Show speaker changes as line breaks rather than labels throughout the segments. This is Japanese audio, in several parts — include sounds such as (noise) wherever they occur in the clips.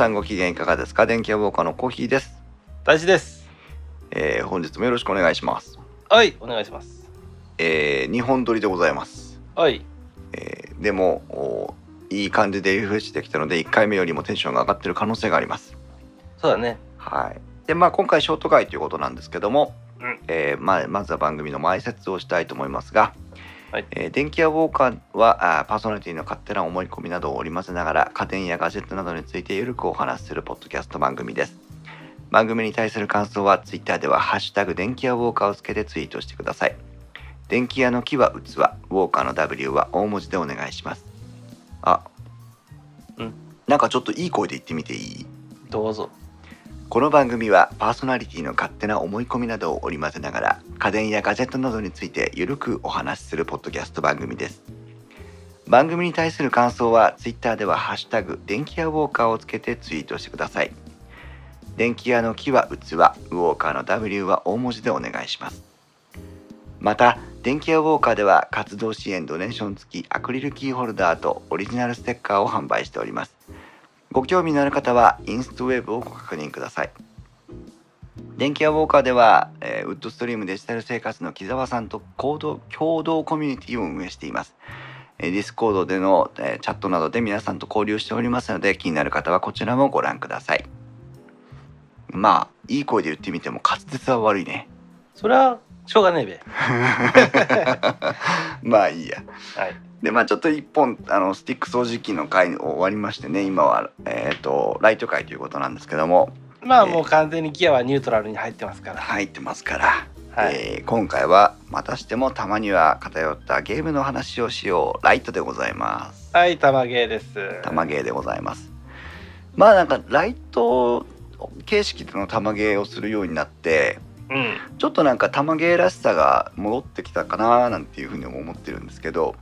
皆さんご機嫌いかがですか？電気屋ウォーカーのコーヒーです、
大事です。
えー本日もよろしくお願いします、
はいお願いします。
え2本撮りでございます、
はい。
えーでもおいい感じでリフレッシュできたので1回目よりもテンションが上がってる可能性があります。
そうだね。
はい。でまあ今回ショート回ということなんですけども、
うん。
えーまあ、まずは番組の前説をしたいと思いますが、
はい。
えー電気屋ウォーカーはあーパーソナリティの勝手な思い込みなどを織り交ぜながら家電やガジェットなどについてゆるくお話しするポッドキャスト番組です。番組に対する感想はツイッターでは「ハッシュタグ電気屋ウォーカー」をつけてツイートしてください。電気屋の木は器ウォーカーの W は大文字でお願いします。あ
うん。
なんかちょっといい声で言ってみていい？
どうぞ
この番組はパーソナリティの勝手な思い込みなどを織り交ぜながら家電やガジェットなどについてゆるくお話しするポッドキャスト番組です。番組に対する感想はツイッターでは「ハッシュタグ電気屋ウォーカー」をつけてツイートしてください。電気屋の木は器ウォーカーの W は大文字でお願いします。また電気屋ウォーカーでは活動支援ドネーション付きアクリルキーホルダーとオリジナルステッカーを販売しております。ご興味のある方はインストウェーブをご確認ください。電気屋ウォーカーでは、えーウッドストリームデジタル生活の木澤さんと共同共同コミュニティを運営しています、ディスコードでの、えチャットなどで皆さんと交流しておりますので気になる方はこちらもご覧ください。まあいい声で言ってみても滑舌は悪いね。
それはしょうがねえべ。(laughs)
まあいいや。
はい。
でまあちょっと一本あのスティック掃除機の回終わりましてね今はえっ、とライト回ということなんですけども。
まあもう完全にギアはニュートラルに入ってますから。
入ってますから、
はい、
えー今回はまたしてもたまには偏ったゲームの話をしよう。ライトでございます。
はい玉ゲーです。
玉ゲーでございます。まあなんかライト形式での玉ゲーをするようになって
うん。
ちょっとなんか玉ゲーらしさが戻ってきたかななんていうふうにも思ってるんですけど。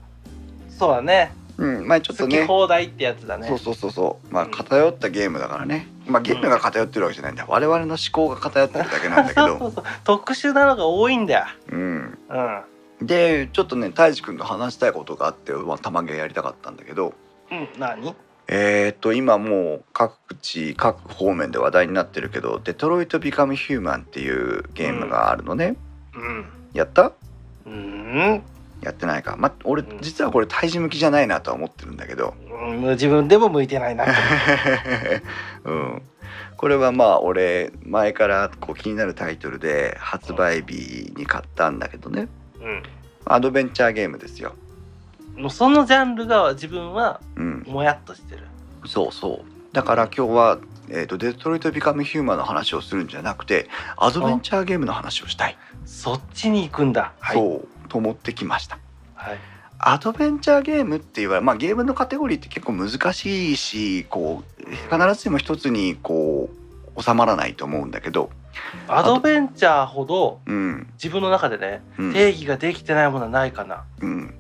そうだね。
うんまあちょっと
好き
ね
放題ってやつだね。
そうそうそうそう。まあ
うん。
偏ったゲームだからね。まあゲームが偏ってるわけじゃないんだ。我々の思考が偏ってるだけなんだけ (laughs)
そう
ど
そうそう。特殊なのが多いんだよ。
うん。
うん
でちょっとね太一くんと話したいことがあって、まあ、玉ゲーやりたかったんだけど。
うん。何？
えー、っと今もう各地各方面で話題になってるけど「デトロイト・ビカム・ヒューマン」っていうゲームがあるのね、
うん。
やった？
うん。
やってないか。ま俺
うん。
実はこれ胎児向きじゃないなとは思ってるんだけど。
うん。自分でも向いてないな。(laughs)
うん。これはまあ俺前からこう気になるタイトルで発売日に買ったんだけどね。アドベンチャーゲームですよ
うんもうそのジャンルが自分は
うん。
もやっとしてる。
そうそう。だから今日は、えーと「デトロイト・ビカム・ヒューマン」の話をするんじゃなくてアドベンチャーゲームの話をしたい、
そっちに行くんだ。はい。
そう。と思ってきました。
はい。
アドベンチャーゲームって言われまあゲームのカテゴリーって結構難しいしこう必ずしも一つにこう収まらないと思うんだけど。
アドベンチャーほど
うん、
自分の中でね
うん。
定義ができてないものはないかな。
うん、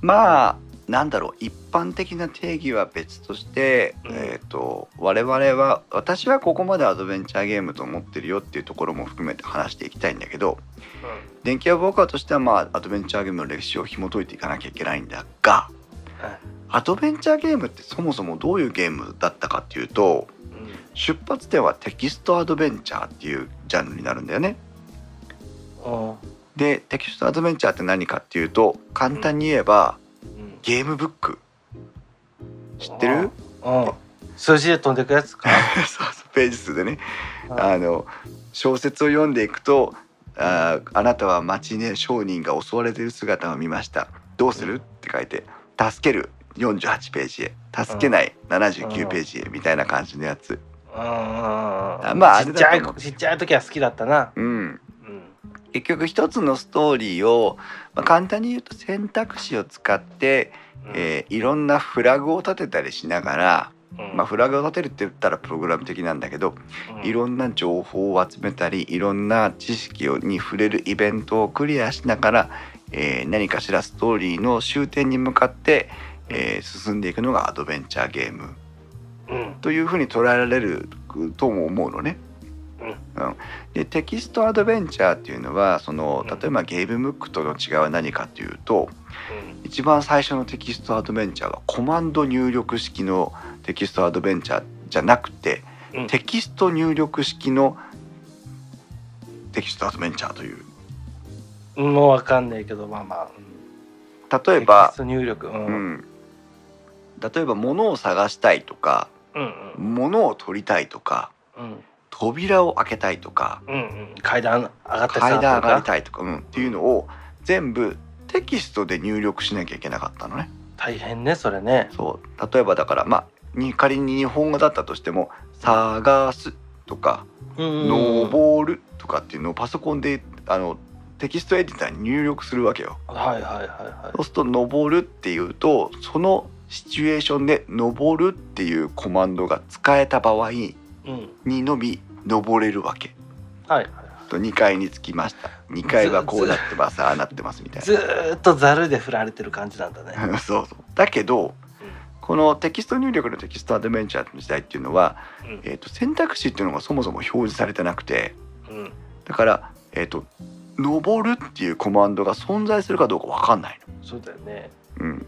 まあなんだろう一般的な定義は別として、
うん。
えー、と我々は私はここまでアドベンチャーゲームと思ってるよっていうところも含めて話していきたいんだけど電気屋ウォーカーとしてはまあアドベンチャーゲームの歴史を紐解いていかなきゃいけないんだがアドベンチャーゲームってそもそもどういうゲームだったかっていうと
うん。
出発点はテキストアドベンチャーっていうジャンルになるんだよね。
うん
でテキストアドベンチャーって何かっていうと簡単に言えば
うん。
ゲームブック。知ってる？
うん。数字で飛んでくやつか。(laughs)
そうそうページ数でね。
うん。
あの小説を読んでいくとあーあなたは町ね商人が襲われている姿を見ました。どうする？って書いて助ける。48ページへ。助けない。79ページへ。みたいな感じのやつ。
うん。うん。うん。
まあ
ちっちゃい時は好きだったな。
うん
うん
結局一つのストーリーを、まあ、簡単に言うと選択肢を使って、えーいろんなフラグを立てたりしながら、
うん。
まあ、フラグを立てるって言ったらプログラム的なんだけど
うん。
いろんな情報を集めたりいろんな知識をに触れるイベントをクリアしながら、えー何かしらストーリーの終点に向かって、えー進んでいくのがアドベンチャーゲーム。
うん。
というふうに捉えられるとも思うのね。うん、でテキストアドベンチャーっていうのはその
うん。
例えばゲームブックとの違いは何かっていうと一番最初のテキストアドベンチャーはコマンド入力式のテキストアドベンチャーじゃなくて、
うん。
テキスト入力式のテキストアドベンチャーという。
もうわかんないけどまあまあ。うん
例えば
入力うん。
う
うん。
ん、例えば物を探したいとか
うん。
物を取りたいとか
うん
扉を開けたいとか
うんうん。階段上がって
階段上がり
い
たいとか、うん、っていうのを全部テキストで入力しなきゃいけなかったのね。
大変ねそれね。
そう。例えばだからまあに仮に日本語だったとしても「探す」とか「
うん
登る」とかっていうのをパソコンであのテキストエディターに入力するわけよ。
はいはいはいは
そうすると「登る」っていうとそのシチュエーションで「登る」っていうコマンドが使えた場合に
いうん。
のみ登れるわけ。
はい。はい
と2階に着きました。2階はこうなってますああなってますみたい
ずーっとざるで振られてる感じなんだね。
な (laughs) そうそう。だけどこのテキスト入力のテキストアドベンチャーの時代っていうのは、
うん。
えー、と選択肢っていうのがそもそも表示されてなくて
うん。
だからえっ、と「登る」っていうコマンドが存在するかどうか分かんない
そうだよね。
の、うん、
うん。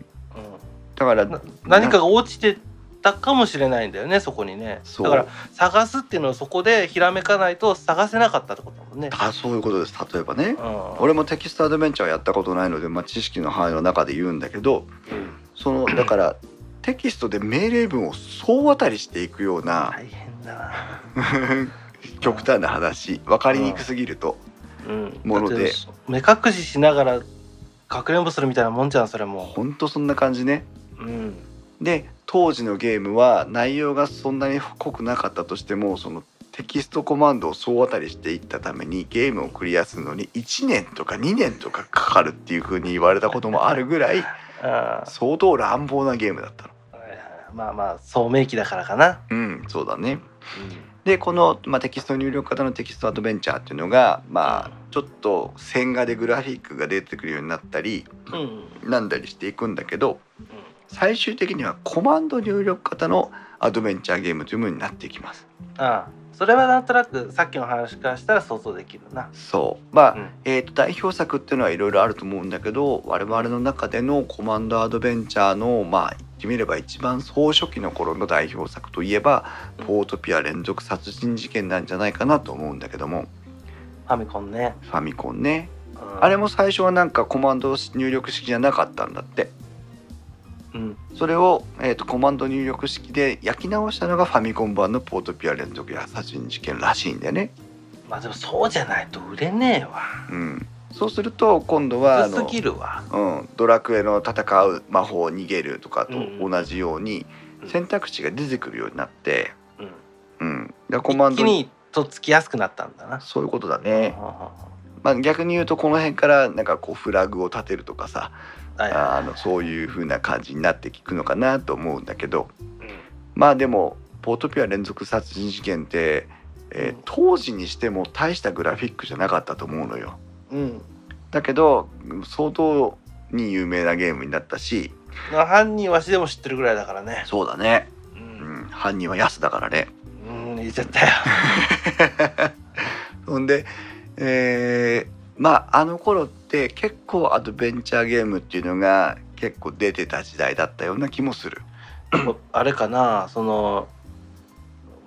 だから
な何かが落ちてたかもしれないんだよねそこにね。だから探すっていうのをそこでひらめかないと探せなかったってことだもんね。
あそういうことです。例えばね。
うん。
俺もテキストアドベンチャーやったことないので、まあ、知識の範囲の中で言うんだけど
うん。
その (clears throat) だからテキストで命令文を総渡りしていくような
大変だな。(laughs)
極端な話。分かりにくすぎると。
うん、
もので。
目隠ししながらかくれんぼするみたいなもんじゃんそれも。
ほんとそんな感じね。
うん
で当時のゲームは内容がそんなに濃くなかったとしてもそのテキストコマンドを総当たりしていったためにゲームをクリアするのに1年とか2年とかかかるっていう風に言われたこともあるぐらい
あ
相当乱暴なゲームだったの。
まあまあ聡明期だからかな。
うんそうだね。でこの、まあ、テキスト入力型のテキストアドベンチャーっていうのがまあちょっと線画でグラフィックが出てくるようになったり
うんうん
なんだりしていくんだけど最終的にはコマンド入力型のアドベンチャーゲームというものになっていきます。
ああそれはなんとなくさっきの話からしたら想像できるな。
そう。まあ、
うん。
えー、と代表作っていうのはいろいろあると思うんだけど我々の中でのコマンドアドベンチャーのまあ言ってみれば一番総初期の頃の代表作といえば「ポートピア連続殺人事件」なんじゃないかなと思うんだけども。
ファミコンね。
ファミコンね。
うん。
あれも最初はなんかコマンド入力式じゃなかったんだって
うん。
それを、えー、とコマンド入力式で焼き直したのがファミコン版の「ポートピア連続殺人事件」らしいんだよね。
まあでもそうじゃないと売れねえわ。
うん、そうすると今度はあの
薄すぎるわ。
うん、ドラクエの戦う魔法逃げるとかと
うん
同じように
うん。
選択肢が出てくるようになって、
うん。
うん、でコマンド
にとっつきやすくなったんだな。
そういうことだね、まあ、逆に言うとこの辺からなんかこうフラグを立てるとかさ
はい
あのそういう風な感じになっていくのかなと思うんだけど
うん
まあでも「ポートピア連続殺人事件」って、えー
うん
当時にしても大したグラフィックじゃなかったと思うのよ。
うん
だけど相当に有名なゲームになったし
まあ犯人わしでも知ってるぐらいだからね。
そうだね、
う
うんん、犯人はヤスだからね。
うん言っちゃったよ。(laughs)
ほんで、えーまああの頃って結構アドベンチャーゲームっていうのが結構出てた時代だったような気もする。(clears throat)
あれかなその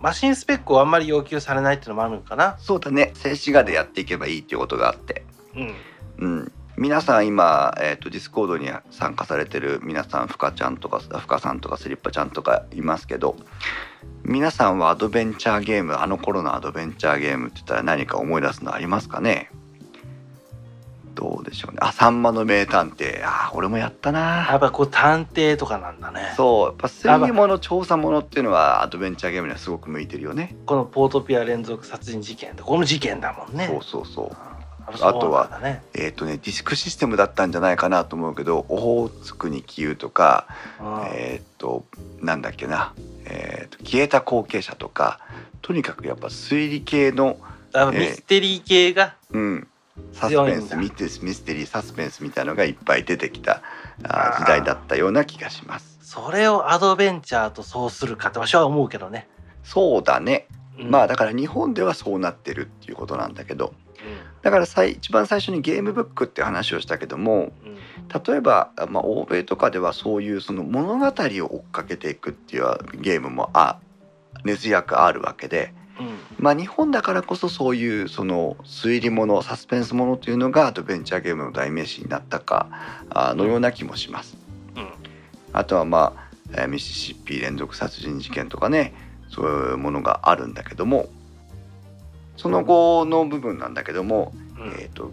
マシンスペックをあんまり要求されないっていうのもあるのかな。
そうだね。静止画でやっていけばいいっていうことがあって、
うん。
うん、皆さん今、えー、とディスコードに参加されてる皆さんふかちゃんとかふかさんとかスリッパちゃんとかいますけど皆さんはアドベンチャーゲームあの頃のアドベンチャーゲームって言ったら何か思い出すのありますかね？どうでしょうね。あさんまの名探偵。あー俺もやった
や
な
っぱこう探偵とかなんだね。
そう。やっぱ推理物調査物っていうのはアドベンチャーゲームにはすごく向いてるよね。
このポートピア連続殺人事件この事件だもんね。
そうそうそう。
あ
あとは
ね。
えっ、とねディスクシステムだったんじゃないかなと思うけど「オホーツクに消う」とか
うん。
えっ、となんだっけな、えーと消えた後継者とかとにかくやっぱ推理系の、
あミステリー系が、
うん、サスペンスミテミステリーサスペンスみたいのがいっぱい出てきた時代だったような気がします。
それをアドベンチャーとそうするかって私は思うけどね。
そうだね、
うん。
まあだから日本ではそうなってるっていうことなんだけどだからさい一番最初にゲームブックって話をしたけども例えば、まあ、欧米とかではそういうその物語を追っかけていくっていうゲームもあ根強くあるわけで、
うん
まあ、日本だからこそそういうその推理ものサスペンスものというのがアドベンチャーゲームの代名詞になったかあのような気もします。
うん
あとはまあえーミシシッピ連続殺人事件とかねそういうものがあるんだけどもその後の部分なんだけども、
うん
えー、と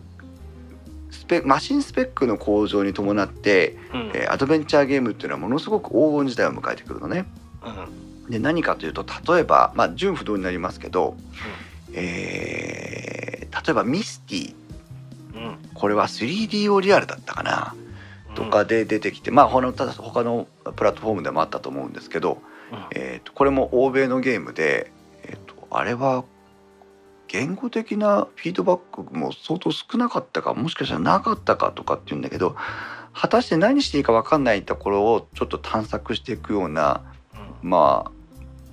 スペマシンスペックの向上に伴って、
うん
えーアドベンチャーゲームっていうのはものすごく黄金時代を迎えてくるのね。
うん
で何かというと例えば、まあ、純不動になりますけど、えー例えばミスティ
うん。
これは 3DO リアルだったかな？とかで出てきて、まあ他のただ他のプラットフォームでもあったと思うんですけど、
うん。
えー、とこれも欧米のゲームで、えー、とあれは言語的なフィードバックも相当少なかったかもしかしたらなかったかとかっていうんだけど果たして何していいか分かんないところをちょっと探索していくような、まあ、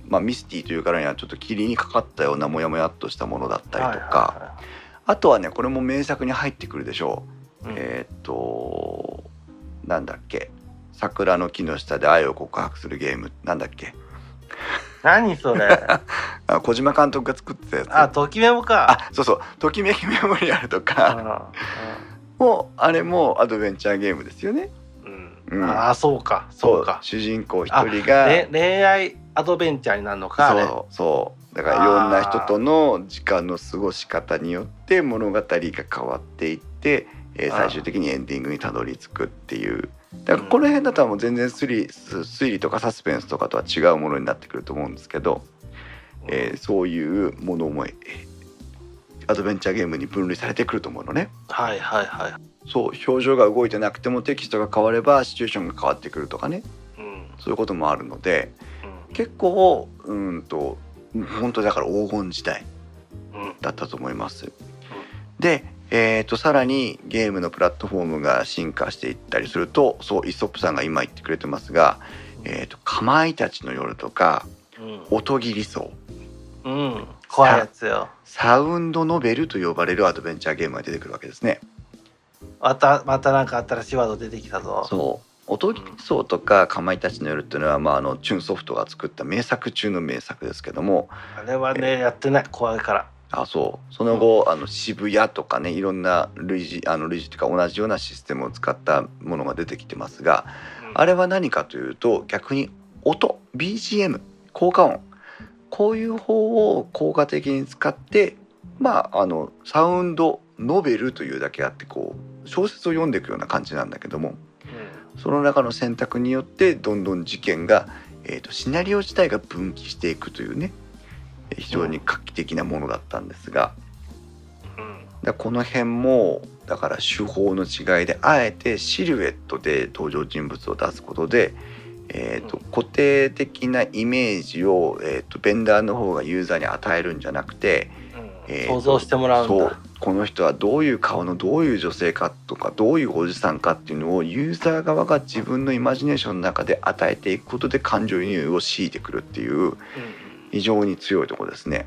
まあミスティというからにはちょっと霧にかかったようなモヤモヤっとしたものだったりとか、あとはねこれも名作に入ってくるでしょう。
はいはいはい
えーっとなんだっけ。桜の木の下で愛を告白するゲーム。なんだっけ。
何それ。(laughs)
あ小島監督が作ってたやつ。
あときメモか。
あそうそう「ときめきメモリアル」とか。もうあれもアドベンチャーゲームですよね。
うん。
うん
ああそうかそうか。
主人公一人が
れ恋愛アドベンチャーになるのか
そうそう。だからいろんな人との時間の過ごし方によって物語が変わっていって、えー最終的にエンディングにたどり着くっていう。だからこの辺だったらもう全然推理推理とかサスペンスとかとは違うものになってくると思うんですけど、えーそういうものも、えーアドベンチャーゲームに分類されてくると思うのね。
はいはいはい。
そう表情が動いてなくてもテキストが変わればシチュエーションが変わってくるとかね。
うん。
そういうこともあるので
うん
結構うんと本当だから黄金時代
うん。
だったと思います。で、えー、とさらにゲームのプラットフォームが進化していったりするとそうイソップさんが今言ってくれてますが「えー、とかまいたちの夜」とか
うん「
音切り層」
うん。怖いやつよ。
サウンドノベルと呼ばれるアドベンチャーゲームが出てくるわけですね。
またまたなんか新しいワード出てきたぞ。
そう音切り層とかかまいたちの夜っていうのは、まあ、あのチューンソフトが作った名作中の名作ですけども。
あれはねやってない。怖いから。
あそう。その後、あの渋谷とかねいろんな類似あの類似というか同じようなシステムを使ったものが出てきてますがあれは何かというと逆に音 BGM 効果音。こういう方を効果的に使ってまああのサウンドノベルというだけあってこう小説を読んでいくような感じなんだけどもその中の選択によってどんどん事件が、えー、とシナリオ自体が分岐していくというねえー非常に画期的なものだったんですが。
うん。
だこの辺もだから手法の違いであえてシルエットで登場人物を出すことで、えーと
うん。
固定的なイメージを、えーとベンダーの方がユーザーに与えるんじゃなくて、
うん。
えーと
想像してもらうんだ。
そうこの人はどういう顔のどういう女性かとかどういうおじさんかっていうのをユーザー側が自分のイマジネーションの中で与えていくことで感情移入を強いてくるっていう
うん
非常に強いところですね。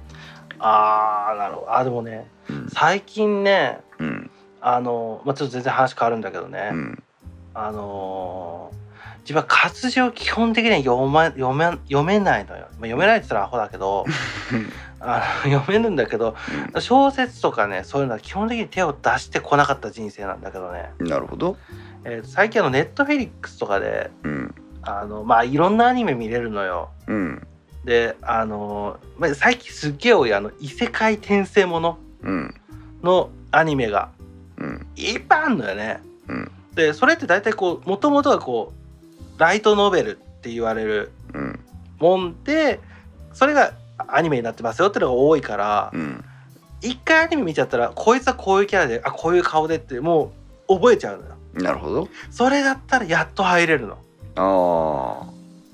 ああなるほどあでもね。
うん。
最近ね
うん。
あの、まあ、ちょっと全然話変わるんだけどね、
うん。
あのー自分は活字を基本的には読,、ま、読め読めないのよ、まあ、読めないって言ったらアホだけど (laughs) あの読めるんだけど小説とかねそういうのは基本的に手を出してこなかった人生なんだけどね、
なるほど。
えー最近あのネットフェリックスとかで
うん。
あのまあいろんなアニメ見れるのよ。
うん。
であのーまあ、最近すっげえ多いあの異世界転生もの
うん。
のアニメが
うん。
いっぱいあるのよね。
うん。
でそれって大体こうもともとはこうライトノベルって言われる
うん。
もんでそれがアニメになってますよってのが多いから
うん
一回アニメ見ちゃったらこいつはこういうキャラであこういう顔でってもう覚えちゃうのよ。
なるほど。
それだったらやっと入れるの。
あ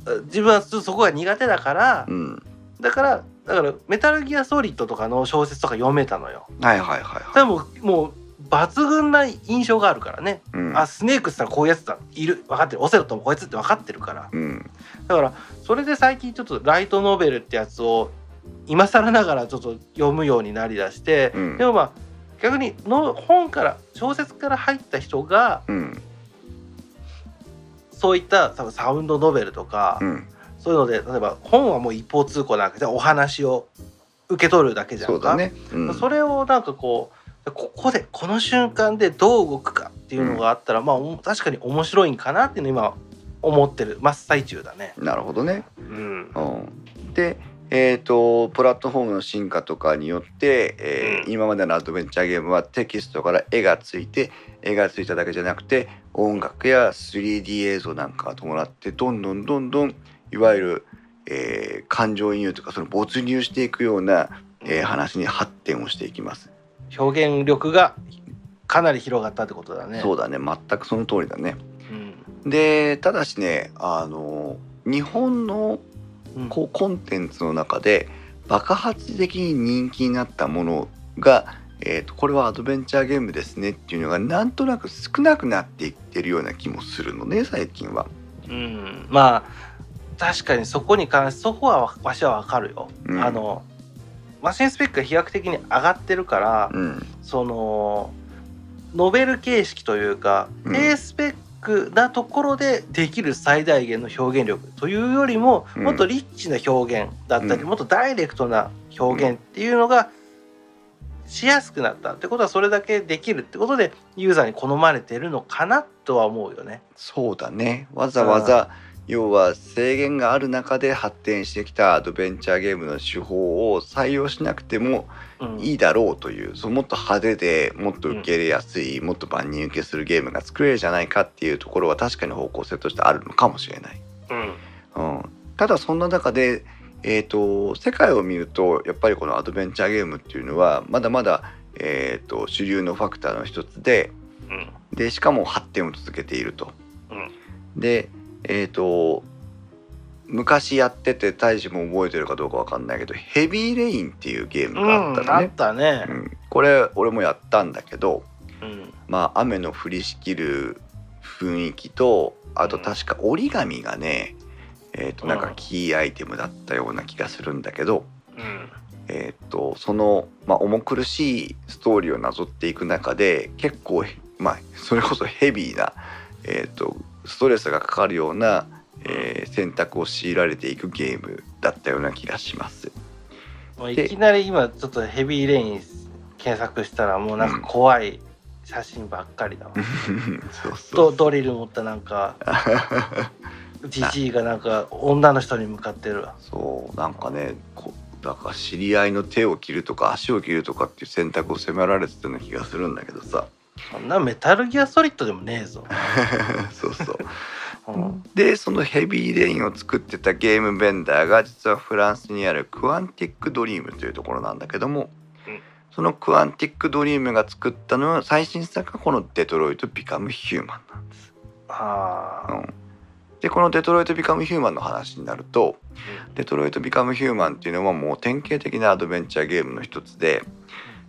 あ、
自分はそそこが苦手だから
うん。
だからだからメタルギアソリッドとかの小説とか読めたのよ。
はいはいはいはい。
はもうもう抜群な印象があるからね。
うん、
あスネークって言ったらこういうやつだ。いる。分かってる。オセロットもこいつって分かってるから。
うん。
だからそれで最近ちょっとライトノベルってやつを今更ながらちょっと読むようになりだして、
うん。
でもまあ逆にの本から小説から入った人が
うん。
そういった多分サウンドノベルとか、
うん。
そういうので例えば本はもう一方通行なわけでお話を受け取るだけじゃんか。
そね、うん、
それをなんかこうここでこの瞬間でどう動くかっていうのがあったら、まあお確かに面白いんかなっていうのを今思ってる。真っ最中だね。
なるほどね、
うん。
うん、でえー、とプラットフォームの進化とかによって、えー
うん。
今までのアドベンチャーゲームはテキストから絵がついて絵がついただけじゃなくて音楽や 3D 映像なんかが伴ってどんどんどんどんいわゆる、えー感情移入とかその没入していくような、えー話に発展をしていきます。
表現力がかなり広がったってことだね。
そうだね全くその通りだね。
うん
でただしねあの日本の
うん
こうコンテンツの中で爆発的に人気になったものが、えー、とこれはアドベンチャーゲームですねっていうのがなんとなく少なくなっていってるような気もするのね最近は。
うん、まあ確かにそこに関してそこはわわしはわかるよ。
うん
あのマシンスペックが飛躍的に上がってるから、
うん。
そのノベル形式というか、
うん。
低スペックなところでできる最大限の表現力というよりも、
うん。
もっとリッチな表現だったり、
うん。
もっとダイレクトな表現っていうのがしやすくなった。ってことはそれだけできるってことでユーザーに好まれてるのかなとは思うよね。
そうだね。わざわざ要は制限がある中で発展してきたアドベンチャーゲームの手法を採用しなくても
うん。
いいだろうというそのもっと派手でもっと受け入れやすい、もっと万人受けするゲームが作れるじゃないかっていうところは確かに方向性としてあるのかもしれない。
うん。
うん、ただそんな中で、えー、と世界を見るとやっぱりこのアドベンチャーゲームっていうのはまだまだ、えー、と主流のファクターの一つで
うん。
でしかも発展を続けていると。
うん。
でえっ、と昔やってて大志も覚えてるかどうかわかんないけど「ヘビーレイン」っていうゲームがあった
うん。たね。
う。ん。これ俺もやったんだけど
うん。
まあ雨の降りしきる雰囲気とあと
うん。
確か折り紙がね、えー、となんかキーアイテムだったような気がするんだけど、
うん。
えー、とその、まあ、重苦しいストーリーをなぞっていく中で結構、まあ、それこそヘビーな、えー、とストレスがかかるような、えー選択を強いられていくゲームだったような気がします。
いきなり今ちょっとヘビーレイン検索したらもうなんか怖い写真ばっかりだわ。(laughs)
そうそ
ド
う
ドリル持ったなんかジジイがなんか女の人に向かってるわ。
そうなんかねこだから知り合いの手を切るとか足を切るとかっていう選択を迫られてたような気がするんだけどさ
そんなメタルギアソリッドでもねえぞ。(laughs)
そうそう。
うん。
でそのヘビーレインを作ってたゲームベンダーが実はフランスにあるクアンティックドリームというところなんだけども、
うん。
そのクアンティックドリームが作ったのは最新作がこの「デトロイト・ビカム・ヒューマン」なんです。
ああ、
うん。でこの「デトロイト・ビカム・ヒューマン」の話になると「デトロイト・ビカム・ヒューマン」っていうのはもう典型的なアドベンチャーゲームの一つで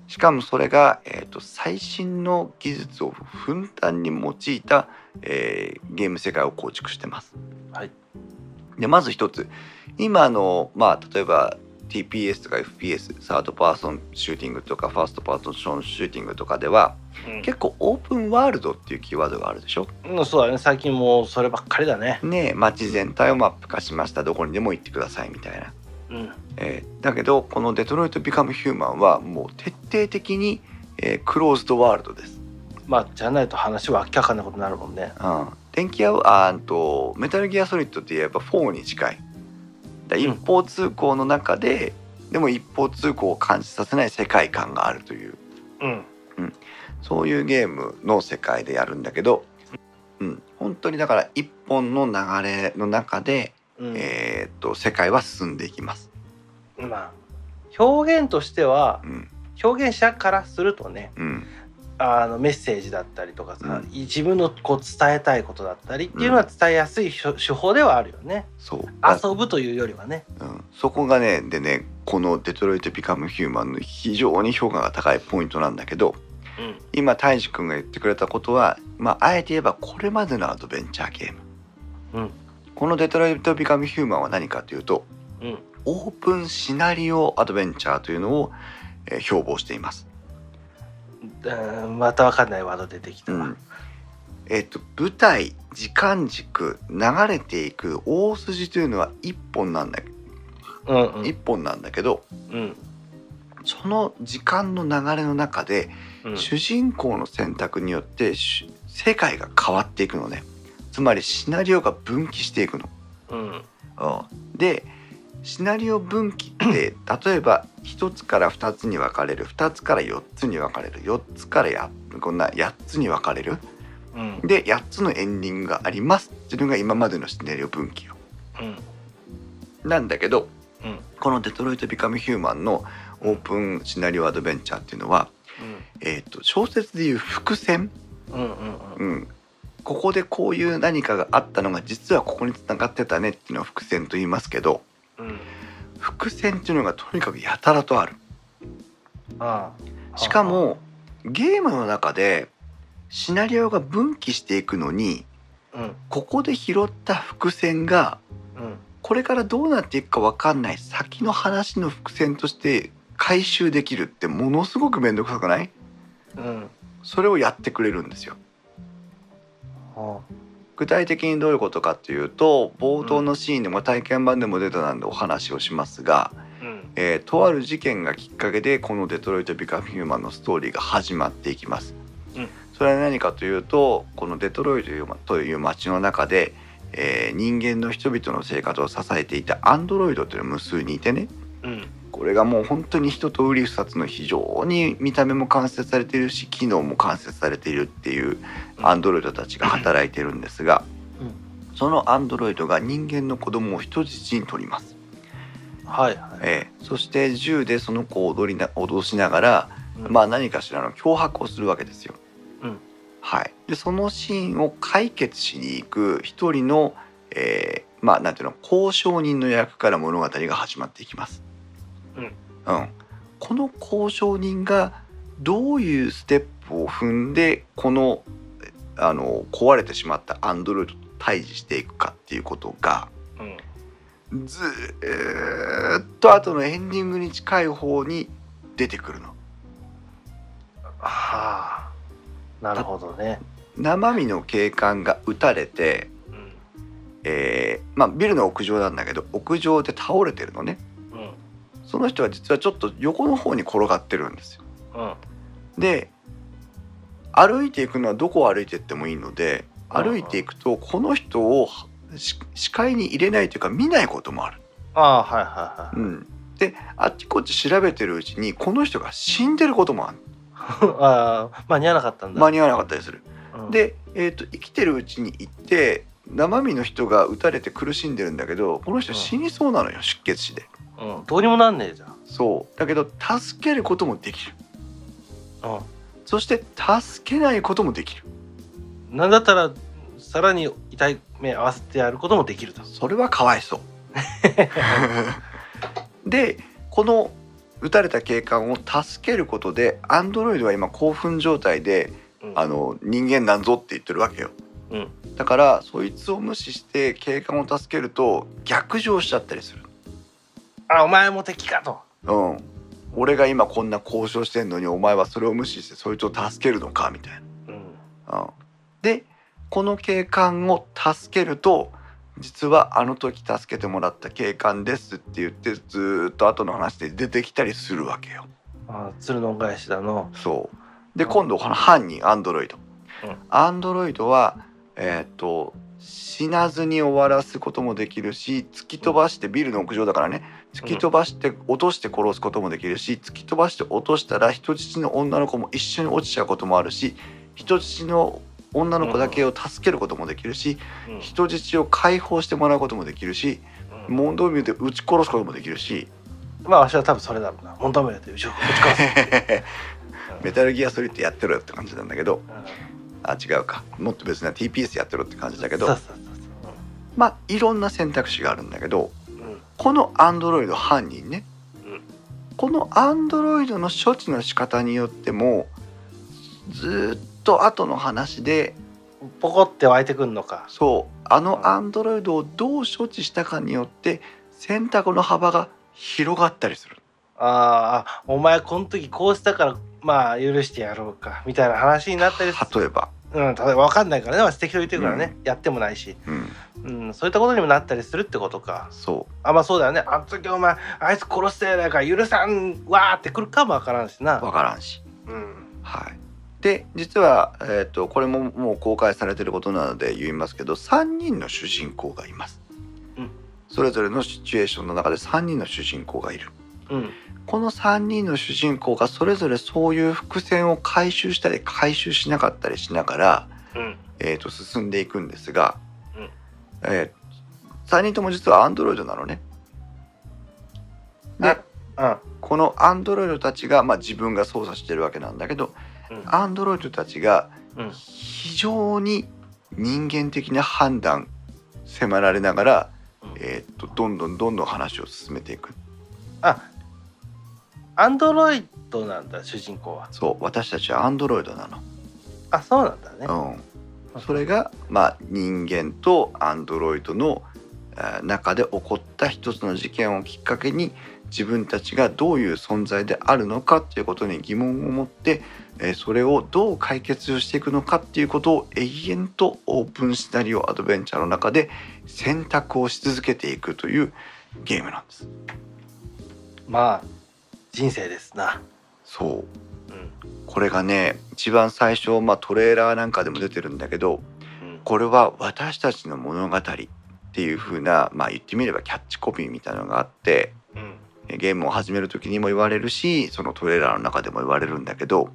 しかもそれが、えー、と最新の技術をふんだんに用いた、えーゲーム世界を構築してます。
はい
でまず一つ今のまあ例えば TPS とか FPS サードパーソンシューティングとかファーストパーソンシューティングとかでは
うん
結構オープンワールドっていうキーワードがあるでしょ？
うん、そうだね最近もうそればっかりだね。
ねえ街全体をマップ化しましたどこにでも行ってくださいみたいな。
うん。
えーだけどこの「デトロイト・ビカム・ヒューマン」はもう徹底的に、えークローズドワールドです。
まあじゃないと話は明らかなことになるもんね。
うん、電気屋あとメタルギアソリッドって言えば4に近い。だ一方通行の中で、でも一方通行を感じさせない世界観があるという。
うん。
そういうゲームの世界でやるんだけど、うん、本当にだから一本の流れの中で、
うん。
えーっと世界は進んでいきます。
まあ表現としては
うん。
表現者からするとね
うん。
あのメッセージだったりとかさ、
うん。
自分のこう伝えたいことだったりっていうのは伝えやすい手手法ではあるよね。
そう。だ
遊ぶというよりはね。
うん、そこがねでねこの「デトロイト・ビカム・ヒューマン」の非常に評価が高いポイントなんだけど
うん。
今泰治君が言ってくれたことは、まあ、あえて言えばこれまでのアドベンチャーゲーム。
うん
この「デトロイト・ビカム・ヒューマン」は何かというと
うん。
オープンシナリオアドベンチャーというのを、えー標榜しています。
うんまたわかんないワード出てきたわ、
うん。えっと舞台時間軸流れていく大筋というのは一本なんだ
うんうん。
一本なんだけど
うん。
その時間の流れの中で、
うん。
主人公の選択によってし世界が変わっていくのねつまりシナリオが分岐していくの。
うん。
うんでシナリオ分岐って (coughs) 例えば1つから2つに分かれる。2つから4つに分かれる。4つからやこんな8つに分かれる。
うん。
で8つのエンディングがあります。っていうのが今までのシナリオ分岐よ。
うん。
なんだけど
うん。
この「デトロイト・ビカム・ヒューマン」のオープンシナリオアドベンチャーっていうのは、えー、と小説でいう伏線、
うんうんうん。
うん、ここでこういう何かがあったのが実はここにつながってたねっていうのを伏線と言いますけど
うん。
伏線っていうのがとにかくやたらとある。
ああ。
しかもゲームの中でシナリオが分岐していくのに
うん。
ここで拾った伏線が
うん。
これからどうなっていくか分かんない先の話の伏線として回収できるってものすごく面倒くさくない？
うん。
それをやってくれるんですよ。
あ
具体的にどういうことかっていうと冒頭のシーンでも体験版でも出たなんでお話をしますが、
うん。
えーとある事件がきっかけでこの「デトロイト・ビカム・ヒューマン」のストーリーが始まっていきます。
うん。
それは何かというとこのデトロイトという街の中で、えー人間の人々の生活を支えていたアンドロイドという無数にいてね。
うん
これがもう本当に人とウリ二つの非常に見た目も完成されているし機能も完成されているっていうアンドロイドたちが働いてるんですが、そのアンドロイドが人間の子供を人質に取ります。
はいはい。
えーそして銃でその子を踊りな脅しながら、
うん。
まあ何かしらの脅迫をするわけですよ。
うん。
はい、でそのシーンを解決しに行く一人の、えーまあなんていうの交渉人の役から物語が始まっていきます。
うん。
うん、この交渉人がどういうステップを踏んでこのあの壊れてしまったアンドロイドと対峙していくかっていうことが
うん
ずーっと後のエンディングに近い方に出てくるの。
はあなるほどね。
生身の警官が撃たれて、
うん。
えーまあ、ビルの屋上なんだけど屋上で倒れてるのね。
うん
その人は実はちょっと横の方に転がってるんですよ。
うん
で歩いていくのはどこを歩いていってもいいので歩いていくとこの人をし視界に入れないというか見ないこともある。
ああはいはいはい
うん、であっちこっち調べてるうちにこの人が死んでることもある (laughs)
ああ間に合わなかったんだ
間に合わなかったりする。
うん
で、えー、と生きてるうちに行って生身の人が撃たれて苦しんでるんだけどこの人死にそうなのよ出血死で。
うん。どうにもなんねえじゃん。
そう。だけど助けることもできる。
うん。
そして助けないこともできる。
なんだったらさらに痛い目合わせてやることもできると。
それはかわいそう。(laughs) でこの撃たれた警官を助けることでアンドロイドは今興奮状態で
うん。
あの人間なんぞって言ってるわけよ。
うん。
だからそいつを無視して警官を助けると逆上しちゃったりする
あお前も敵かと。
うん。俺が今こんな交渉してんのにお前はそれを無視してそいつを助けるのかみたい
うん。
な、うん、でこの警官を助けると実はあの時助けてもらった警官ですって言ってずーっと後の話で出てきたりするわけよ。
あ鶴の恩返しだの。
そう。で今度この犯人アンドロイド。
うん。
アンドロイドはえーっと死なずに終わらすこともできるし突き飛ばしてビルの屋上だからね。突き飛ばして落として殺すこともできるし突き飛ばして落としたら人質の女の子も一緒に落ちちゃうこともあるし人質の女の子だけを助けることもできるし
うん。
人質を解放してもらうこともできるし
うん。
問答見て撃ち殺すこともできるし。
まあわしは多分それだろうな。モンタメで打ち打ち返す。(laughs)
メタルギアソリッドやってろよって感じなんだけど。
うん
あ違うか。もっと別な TPS やってろって感じだけどまあいろんな選択肢があるんだけど
そう。うん。
このアンドロイド犯人ね、
うん。
このアンドロイドの処置の仕方によってもずーっと後の話で
ポコって湧いてくんのか。
そうあのアンドロイドをどう処置したかによって選択の幅が広がったりする。
ああお前この時こうしたからまあ許してやろうかみたいな話になったりす
例えば。
うん、ただ分かんないからね。適当に言ってるからね、やってもないし、
うん。
うん、そういったことにもなったりするってことか。
そう。
あまあそうだよね。あの時お前あいつ殺してやから許さんわーってくるかもわからんしな。
分からんし。
うん。
はい。で実は、えー、とこれももう公開されてることなので言いますけど3人の主人公がいます、
うん。
それぞれのシチュエーションの中で3人の主人公がいる
うん。
この3人の主人公がそれぞれそういう伏線を回収したり回収しなかったりしながら、
うん。
えー、と進んでいくんですが、
うん。
え3人とも実はアンドロイドなのね。で
うん。
このアンドロイドたちが、まあ、自分が操作してるわけなんだけど
うん。
アンドロイドたちが
うん。
非常に人間的な判断迫られながら、
うん。
えー、とどんどんどんどん話を進めていく。
あアンドロイドなんだ主人公は。
そう私たちはアンドロイドな
あそうなんだね。
の、うん、それが、まあ、人間とアンドロイドのえー中で起こった一つの事件をきっかけに自分たちがどういう存在であるのかっていうことに疑問を持って、えーそれをどう解決していくのかっていうことを永遠とオープンシナリオアドベンチャーの中で選択をし続けていくというゲームなんです。
まあ人生ですな。
そう。
うん。
これがね一番最初、まあ、トレーラーなんかでも出てるんだけど
うん。
これは私たちの物語っていう風なまあ言ってみればキャッチコピーみたいなのがあって
うん。
えゲームを始める時にも言われるしそのトレーラーの中でも言われるんだけど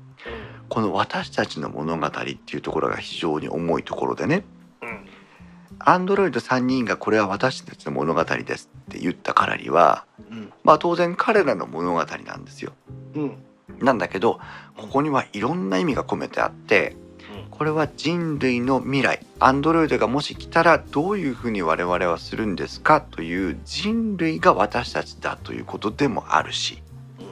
この私たちの物語っていうところが非常に重いところでね
うん
アンドロイド3人がこれは私たちの物語ですって言ったからには
うん。
まあ当然彼らの物語なんですよ。
うん。
なんだけどここにはいろんな意味が込めてあってこれは人類の未来。アンドロイドがもし来たらどういうふうに我々はするんですかという人類が私たちだということでもあるし
うん。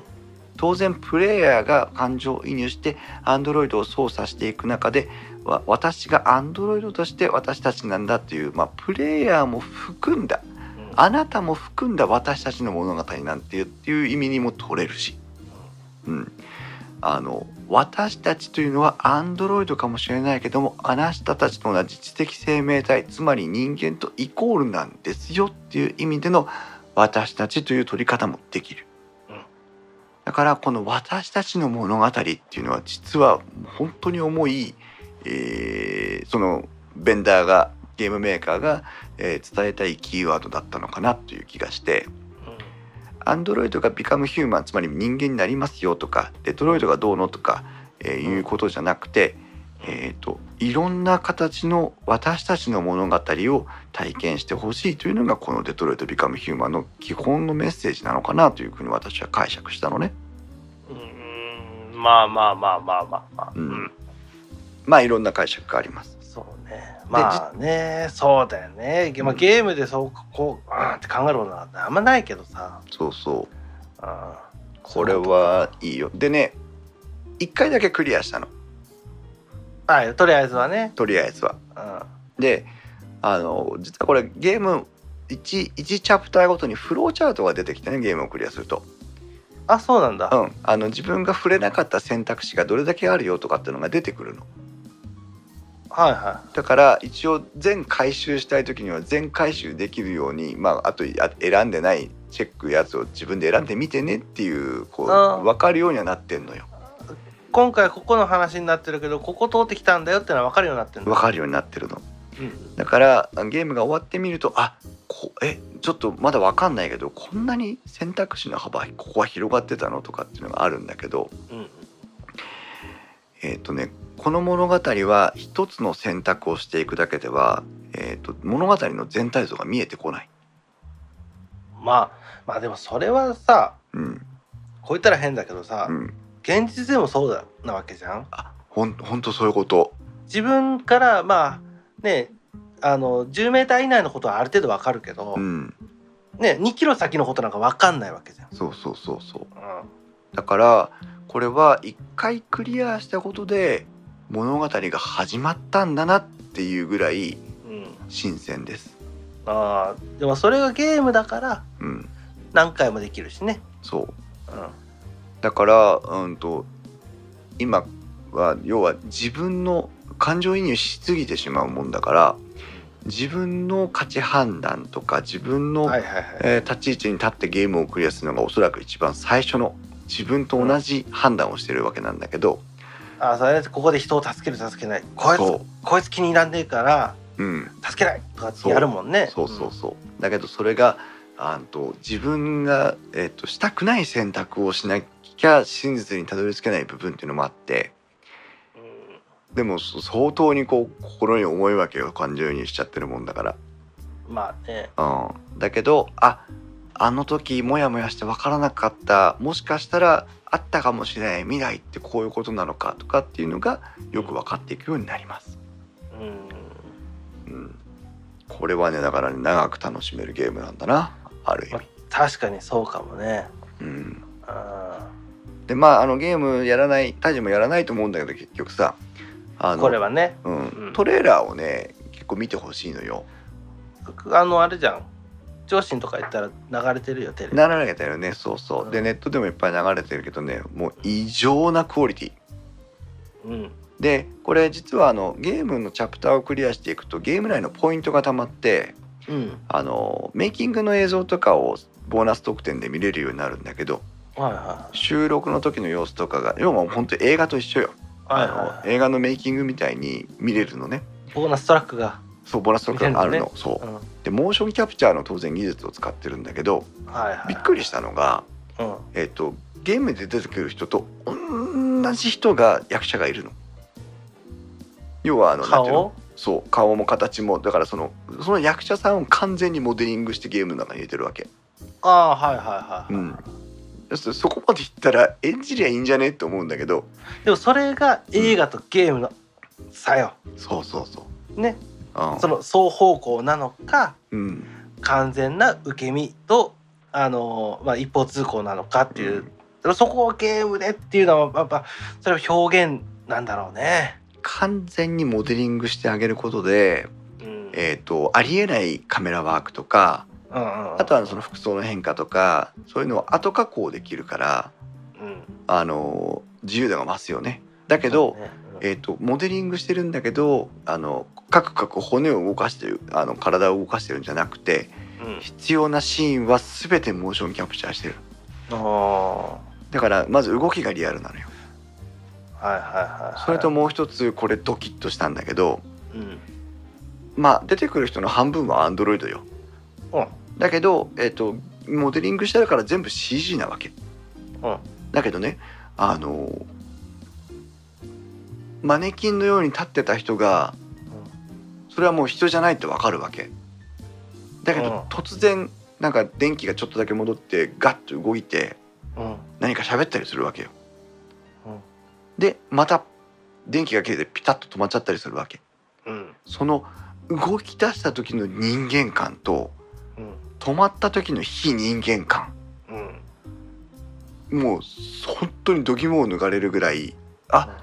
当然プレイヤーが感情移入してアンドロイドを操作していく中でわ私がアンドロイドとして私たちなんだという、まあ、プレイヤーも含んだ
うん。
あなたも含んだ私たちの物語なんていうっていう意味にも取れるし、うん、あの私たちというのはアンドロイドかもしれないけどもあなたたちと同じ知的生命体つまり人間とイコールなんですよっていう意味での私たちという取り方もできる。
うん。
だからこの私たちの物語っていうのは実は本当に重い、えーそのベンダーがゲームメーカーが、えー伝えたいキーワードだったのかなという気がしてアンドロイドがビカムヒューマンつまり人間になりますよとかデトロイドがどうのとか、えーいうことじゃなくて、えー、といろんな形の私たちの物語を体験してほしいというのがこの「デトロイト・ビカム・ヒューマン」の基本のメッセージなのかなというふうに私は解釈したのね。
うんまあまあまあまあまあ。まあ、
うんまあいろんな解釈があります。
そうね。まあねそうだよね、まあ、ゲームでそうこうあーって考えることなんてあんまないけどさ。
そうそう。
あー
これはいいよ。でね1回だけクリアしたの。
はいとりあえずはね、
とりあえずは。
うん、
であの実はこれゲーム 1, 1チャプターごとにフローチャートが出てきてねゲームをクリアすると、
あそうなんだ、
うん、あの自分が触れなかった選択肢がどれだけあるよとかっていうのが出てくるの
はいは
だから一応全回収したい時には全回収できるように、まあ、あとあ選んでないチェックやつを自分で選んでみてねっていうこう分かるようにはなってんのよ。
い今回ここの話になってるけどここ通ってきたんだよってのは分かるようになってる
分かるようになってるの。
うん。
だからゲームが終わってみるとあこえちょっとまだ分かんないけどこんなに選択肢の幅ここは広がってたのとかっていうのがあるんだけど
うん
えっ、とねこの物語は一つの選択をしていくだけでは、えー、と物語の全体像が見えてこない。
まあまあでもそれはさ
うん
こう言ったら変だけどさ、
うん、
現実でもそうだなわけじゃん
あほんほんとそういうこと。
自分からまあねあの10メーター以内のことはある程度わかるけど、
うん、
ね2キロ先のことなんかわかんないわけじゃん、
そうそうそうそう。
う
だからこれは一回クリアしたことで物語が始まったんだなっていうぐらい
んうん、
新鮮です。
あーでもそれがゲームだから
うん、
何回もできるしね、
そう。
うん、
だから、うんと今は要は自分の感情移入しすぎてしまうもんだから自分の価値判断とか自分の、立ち位置に立ってゲームをクリアするのがおそらく一番最初の自分と同じ判断をしてるわけなんだけど、
あそれでここで人を助ける助けない。こいつ
そ
こいつ気に入らんねえから
う、うん、
助けないとかってやるもんね。
そう。そうそう、だけどそれがあんと自分が、えっとしたくない選択をしなきゃ真実にたどり着けない部分っていうのもあって
うん、うん
でもそ相当にこう心に重いわけよ。感情移入しちゃってるもんだから。
まあね。
うん、だけどああの時モヤモヤして分からなかったもしかしたらあったかもしれない未来ってこういうことなのかとかっていうのがよく分かっていくようになります。
うん。
うん、これはねだからね長く楽しめるゲームなんだなある意味。
確かにそうかもね。
うん、
あ
でまああのゲームやらないタジもやらないと思うんだけど結局さあの
これはね。
うん。
うん。
トレーラーをね結構見てほしいのよ。
あのあれじゃん上司とか言ったら流れてるよテレビ。
なられたよね。そうそう。で
うん。
ネットでもいっぱい流れてるけどねもう異常なクオリティ。
うん。
でこれ実はあのゲームのチャプターをクリアしていくとゲーム内のポイントがたまって
うん。
あのメイキングの映像とかをボーナス特典で見れるようになるんだけど
はいは
収録の時の様子とかが要は本当に映画と一緒よ、
いはいはい
あの映画のメイキングみたいに見れるのね。
ボーナストラックが
そうボーナス特典があるの。
見れる
そう。
うん。
でモーションキャプチャーの当然技術を使ってるんだけど
はいはい。
びっくりしたのが、
うん。
えっとゲームで出てくる人と同じ人が役者がいるの。要はあのなんていうの？
顔
そう顔も形もだからそのその役者さんを完全にモデリングしてゲームの中に入れてるわけ、
ああはいはいはい、
うん、そそこまでいったら演じりゃいいんじゃね？って思うんだけど。
でもそれが映画とゲームの差よ。
そうそうそう。
ね。
うん
その双方向なのか
うん。
完全な受け身とあの、まあ、一方通行なのかっていう、そこをゲームでっていうのはやっぱそれは表現なんだろうね。
完全にモデリングしてあげることで、
うん。
えー、とありえないカメラワークとか
うんうんうん。
あとはその服装の変化とかそういうのを後加工できるから
うん。
あの自由度が増すよね。だけど、
ね
えー、とモデリングしてるんだけどあのカクカク骨を動かしてるあの体を動かしてるんじゃなくて
うん。うん
必要なシーンは全てモーションキャプチャーしてる。
あー。
だからまず動きがリアルなのよ。
はいはいはいはい。
それともう一つこれドキッとしたんだけど
うん。
まあ出てくる人の半分はアンドロイドよ。
うん。
だけど、えー、とモデリングしてるから全部 CG なわけ。
うん。
だけどねあのマネキンのように立ってた人がそれはもう人じゃないってわかるわけ。だけど、
うん。
突然なんか電気がちょっとだけ戻ってガッと動いて
うん。
何か喋ったりするわけよ。
うん。
でまた電気が切れてピタッと止まっちゃったりするわけ。
うん。
その動き出した時の人間感と
うん。
止まった時の非人間感。
うん。
もう本当に度肝を抜かれるぐらいあ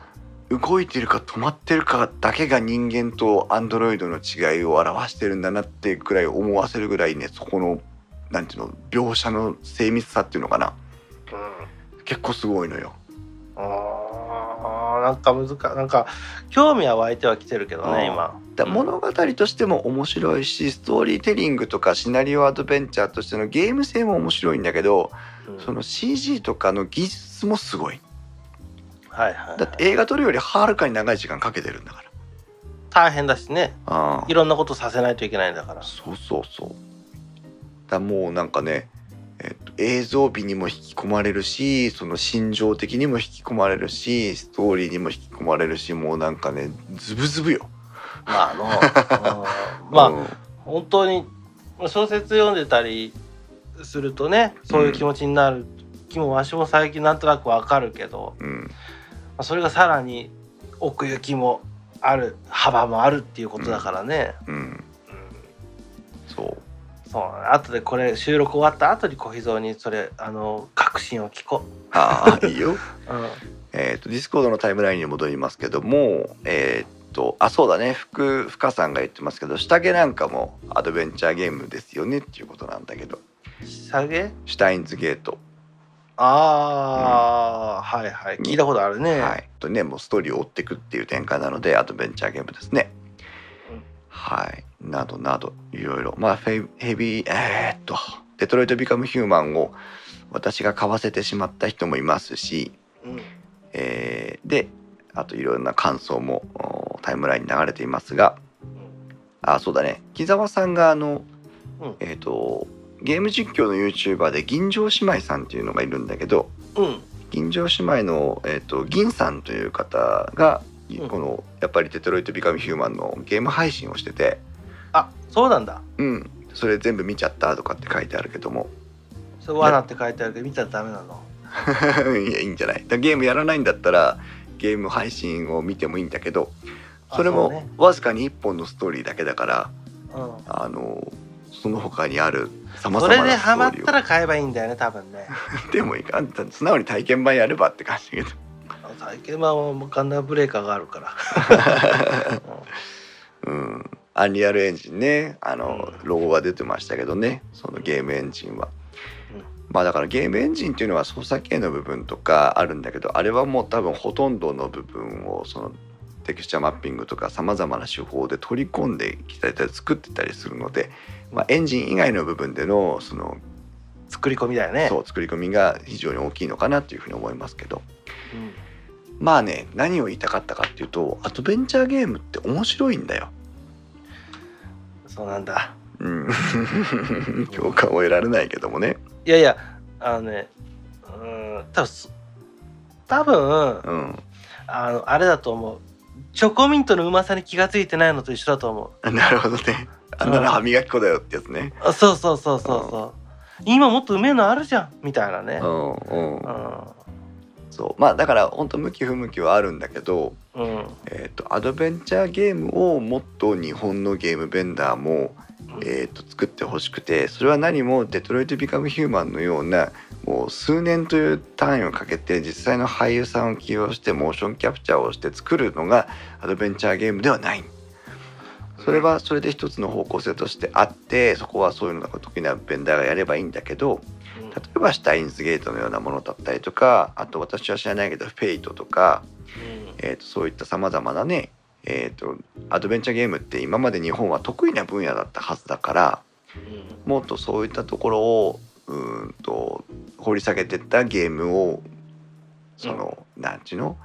動いてるか止まってるかだけが人間とアンドロイドの違いを表してるんだなってくらい思わせるぐらいねそこのなんていうの描写の精密さっていうのかな。
うん
結構すごいのよ。
なんか難かなんか興味は湧いてはきてるけどね今。
だ物語としても面白いしストーリーテリングとかシナリオアドベンチャーとしてのゲーム性も面白いんだけど
うん。
その CG とかの技術もすごい
はいはいはい。
だって映画撮るよりはるかに長い時間かけてるんだから。
大変だしね。
あ
いろんなことさせないといけないんだから。
そうそうそう。だもうなんかね、えっと、映像美にも引き込まれるしその心情的にも引き込まれるしストーリーにも引き込まれるしもうなんかねズブズブよ。
まああの、う (laughs) んまあ
うん。
本当に小説読んでたりするとねそういう気持ちになる気もわしも最近なんとなくわかるけど、
うん。
まあそれがさらに奥行きもある幅もあるっていうことだからね。
うん、
うん。
そう。
そう。後でこれ収録終わった後に小秘蔵にそれあの確信を聞こ
ああいいよ。
う。(laughs) うん。
えっとディスコードのタイムラインに戻りますけどもえっとあそうだね。福深さんが言ってますけど下着なんかもアドベンチャーゲームですよねっていうことなんだけど。
下げ
シュタインズゲート
ああ、はいはい。聞いたことあるね。
はい、当にねもうストーリーを追っていくっていう展開なのでアドベンチャーゲームですね。
うん。
はい。などなどいろいろ。まあフェイヘビーえーっとデトロイト・ビカム・ヒューマンを私が買わせてしまった人もいますし、
うん。
えーであといろんな感想もおタイムラインに流れていますがあそうだね。木澤さんがあの、
うん。
えっ、とゲーム実況の YouTuber で銀城姉妹さんっていうのがいるんだけど
うん。
銀城姉妹の、えー、と銀さんという方が、
うん。
このやっぱりデトロイト・ビカム・ヒューマンのゲーム配信をしてて。
あそうなんだ。
うん。それ全部見ちゃったとかって書いてあるけども。
それ罠って書いてあるけど見たらダメなの。(laughs)
いやいいんじゃない？だゲームやらないんだったらゲーム配信を見てもいいんだけど
あ
それも
うね。
わずかに1本のストーリーだけだから
うん。
あのその他にあるさま
それで
ざまなスト
ハマったら買えばいいんだよね多分ね。(laughs)
でもいかん。素直に体験版やればって感じだけど。
体験版はもうガンダムブレーカーがあるから、(laughs)
うん。アンリアルエンジンね。あの
うん。
ロゴが出てましたけどね。そのゲームエンジンは。
うん。
まあだからゲームエンジンっていうのは操作系の部分とかあるんだけどあれはもう多分ほとんどの部分をそのテクスチャーマッピングとかさまざまな手法で取り込んできたり作ってたりするので、まあ、エンジン以外の部分でのその
作り込みだよね。
そう作り込みが非常に大きいのかなというふうに思いますけど。
うん。
まあね何を言いたかったかっていうとアドベンチャーゲームって面白いんだよ。
そうなんだ。
うん、(laughs) 共感を得られないけどもね。
いやいやあのねうん多分そ多分
うん、
あのあれだと思う。チョコミントのうまさに気が付いてないのと一緒だと思 (laughs)
なるほどね。あんなの歯磨き粉だよってやつね。
うあそうそうそうそうそう。今もっとうめえのあるじゃん。みたいなね。
うんうん。
う。ん
そう。まあだから本当向き不向きはあるんだけど、
うん。
えー、とアドベンチャーゲームをもっと日本のゲームベンダーも、えー、と作ってほしくてそれは何もデトロイト・ビカム・ヒューマンのようなもう数年という単位をかけて実際の俳優さんを起用してモーションキャプチャーをして作るのがアドベンチャーゲームではない。それはそれで一つの方向性としてあってそこはそういうのが得意なベンダーがやればいいんだけど
うん。
例えばシュタインズゲートのようなものだったりとかあと私は知らないけどフェイトとか、えー、とそういったさまざまなね、えー、とアドベンチャーゲームって今まで日本は得意な分野だったはずだから
うん。
もっとそういったところをうーんと掘り下げてったゲームをその、なんちゅうの、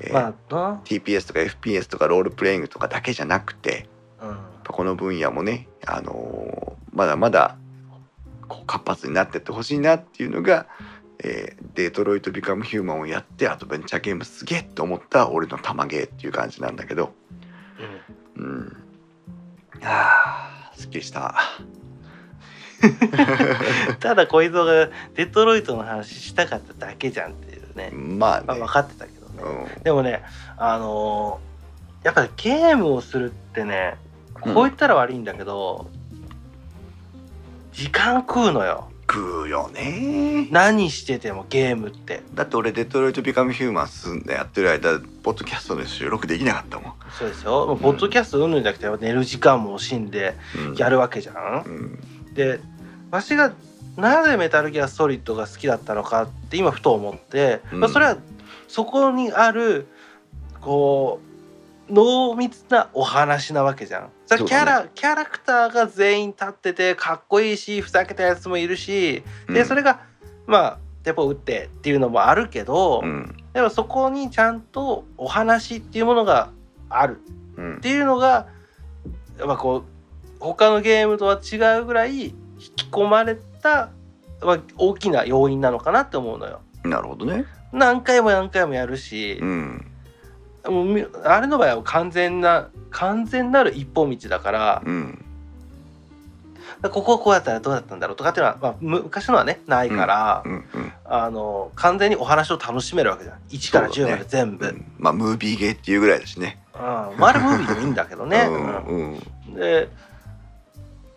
えー
まあな
TPS とか FPS とかロールプレイングとかだけじゃなくて
うん。
この分野もね、あのーまだまだこう活発になってってほしいなっていうのが、えーデトロイト・ビカム・ヒューマンをやってアドベンチャーゲームすげえって思った俺の玉ゲーっていう感じなんだけど。
うん。
うん。あーすっきりした。(laughs)
ただ小泉がデトロイトの話したかっただけじゃんっていうね、
まあね、
まあ、分かってたけど。ね、
うん。
でもねあのーやっぱりゲームをするってね
うん。
こう言ったら悪いんだけど、時間食うのよ。
食うよね。
何しててもゲームって。
だって俺デトロイト・ビカム・ヒューマン進んでやってる間ポッドキャストの収録できなかったもん、
そうですよ、もうポッドキャストうんぬんじゃなくて寝る時間も惜しんで
うん、
やるわけじゃん、
うん。
でわしがなぜメタルギアソリッドが好きだったのかって今ふと思って、
うん。
まあ、それはそこにあるこう濃密なお話なわけじゃん。それキャラ、キャラクターが全員立っててかっこいいしふざけたやつもいるしでそれがまあテポ打ってっていうのもあるけど、
うん。
でもそこにちゃんとお話っていうものがある。
うん。
っていうのがまあこう他のゲームとは違うぐらい引き込まれた、まあ、大きな要因なのかなって思うのよ。
なるほどね
何回も何回もやるし
う、ん
もうみあれの場合は完全な完全なる一本道だから
うん。
こここうやったらどうだったんだろうとかっていうのは、まあ、む昔のはねないから、
うんうん
あの完全にお話を楽しめるわけじゃん。1から10まで全部、
うん。まあムービーゲーっていうぐらいだしね。
うん、まああれムービーでもいいんだけどね。(laughs)
うんうん。
うん。で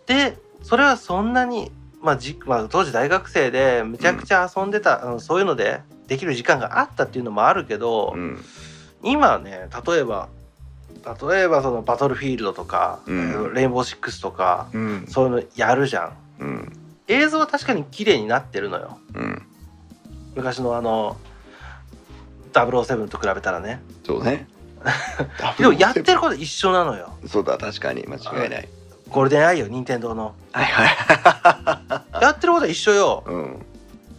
でそれはそんなに、まあじまあ、当時大学生でめちゃくちゃ遊んでた、うんそういうのでできる時間があったっていうのもあるけど、
うん
今ね例えば例えばそのバトルフィールドとか、
うん。
レインボーシックスとか
うん。
そういうのやるじゃん。
うん。
映像は確かに綺麗になってるのよ。
うん。
昔のあの007と比べたらね。
そうね。(laughs)
でもやってること一緒なのよ。
そうだ確かに。間違いない。
ゴールデンアイよ任天堂の。
はいはい。
やってることは一緒よ。
うん